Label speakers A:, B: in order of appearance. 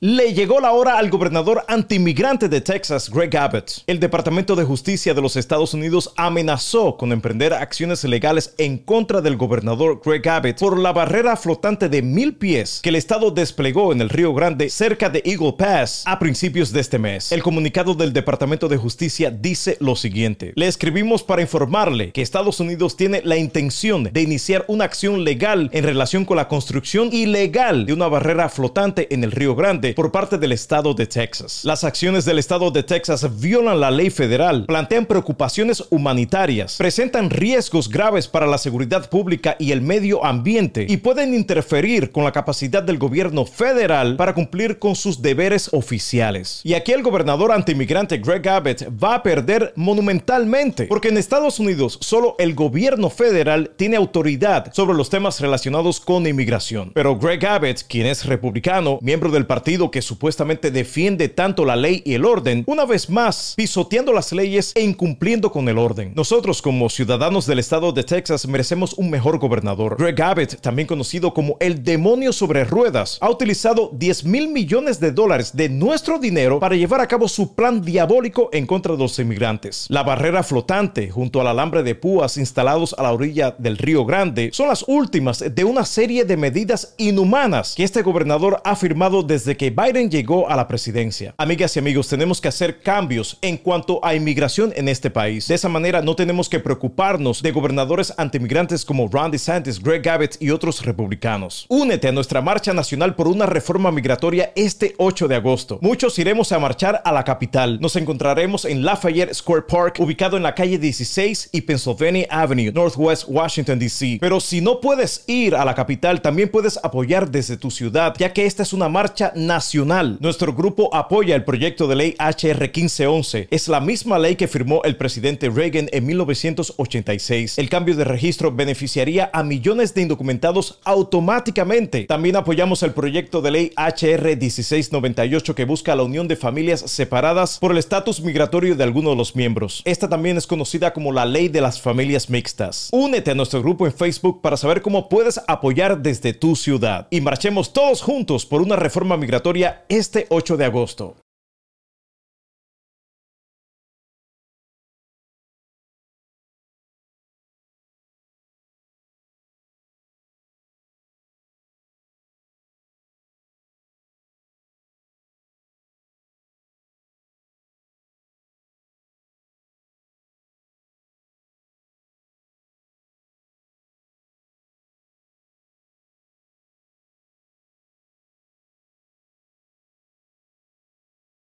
A: Le llegó la hora al gobernador antimigrante de Texas, Greg Abbott. El Departamento de Justicia de los Estados Unidos amenazó con emprender acciones legales en contra del gobernador Greg Abbott por la barrera flotante de mil pies que el estado desplegó en el Río Grande cerca de Eagle Pass a principios de este mes. El comunicado del Departamento de Justicia dice lo siguiente. Le escribimos para informarle que Estados Unidos tiene la intención de iniciar una acción legal en relación con la construcción ilegal de una barrera flotante en el Río Grande por parte del estado de Texas. Las acciones del estado de Texas violan la ley federal, plantean preocupaciones humanitarias, presentan riesgos graves para la seguridad pública y el medio ambiente y pueden interferir con la capacidad del gobierno federal para cumplir con sus deberes oficiales. Y aquí el gobernador antimigrante Greg Abbott va a perder monumentalmente, porque en Estados Unidos solo el gobierno federal tiene autoridad sobre los temas relacionados con inmigración. Pero Greg Abbott, quien es republicano, miembro del partido que supuestamente defiende tanto la ley y el orden, una vez más pisoteando las leyes e incumpliendo con el orden. Nosotros como ciudadanos del estado de Texas merecemos un mejor gobernador. Greg Abbott, también conocido como el demonio sobre ruedas, ha utilizado 10 mil millones de dólares de nuestro dinero para llevar a cabo su plan diabólico en contra de los inmigrantes. La barrera flotante junto al alambre de púas instalados a la orilla del Río Grande son las últimas de una serie de medidas inhumanas que este gobernador ha firmado desde que Biden llegó a la presidencia. Amigas y amigos, tenemos que hacer cambios en cuanto a inmigración en este país. De esa manera no tenemos que preocuparnos de gobernadores antimigrantes como Ron DeSantis, Greg Abbott y otros republicanos. Únete a nuestra marcha nacional por una reforma migratoria este 8 de agosto. Muchos iremos a marchar a la capital. Nos encontraremos en Lafayette Square Park, ubicado en la calle 16 y Pennsylvania Avenue, Northwest Washington, D.C. Pero si no puedes ir a la capital, también puedes apoyar desde tu ciudad, ya que esta es una marcha nacional Nuestro grupo apoya el proyecto de ley HR 1511. Es la misma ley que firmó el presidente Reagan en 1986. El cambio de registro beneficiaría a millones de indocumentados automáticamente. También apoyamos el proyecto de ley HR 1698 que busca la unión de familias separadas por el estatus migratorio de alguno de los miembros. Esta también es conocida como la ley de las familias mixtas. Únete a nuestro grupo en Facebook para saber cómo puedes apoyar desde tu ciudad y marchemos todos juntos por una reforma migratoria este 8 de agosto.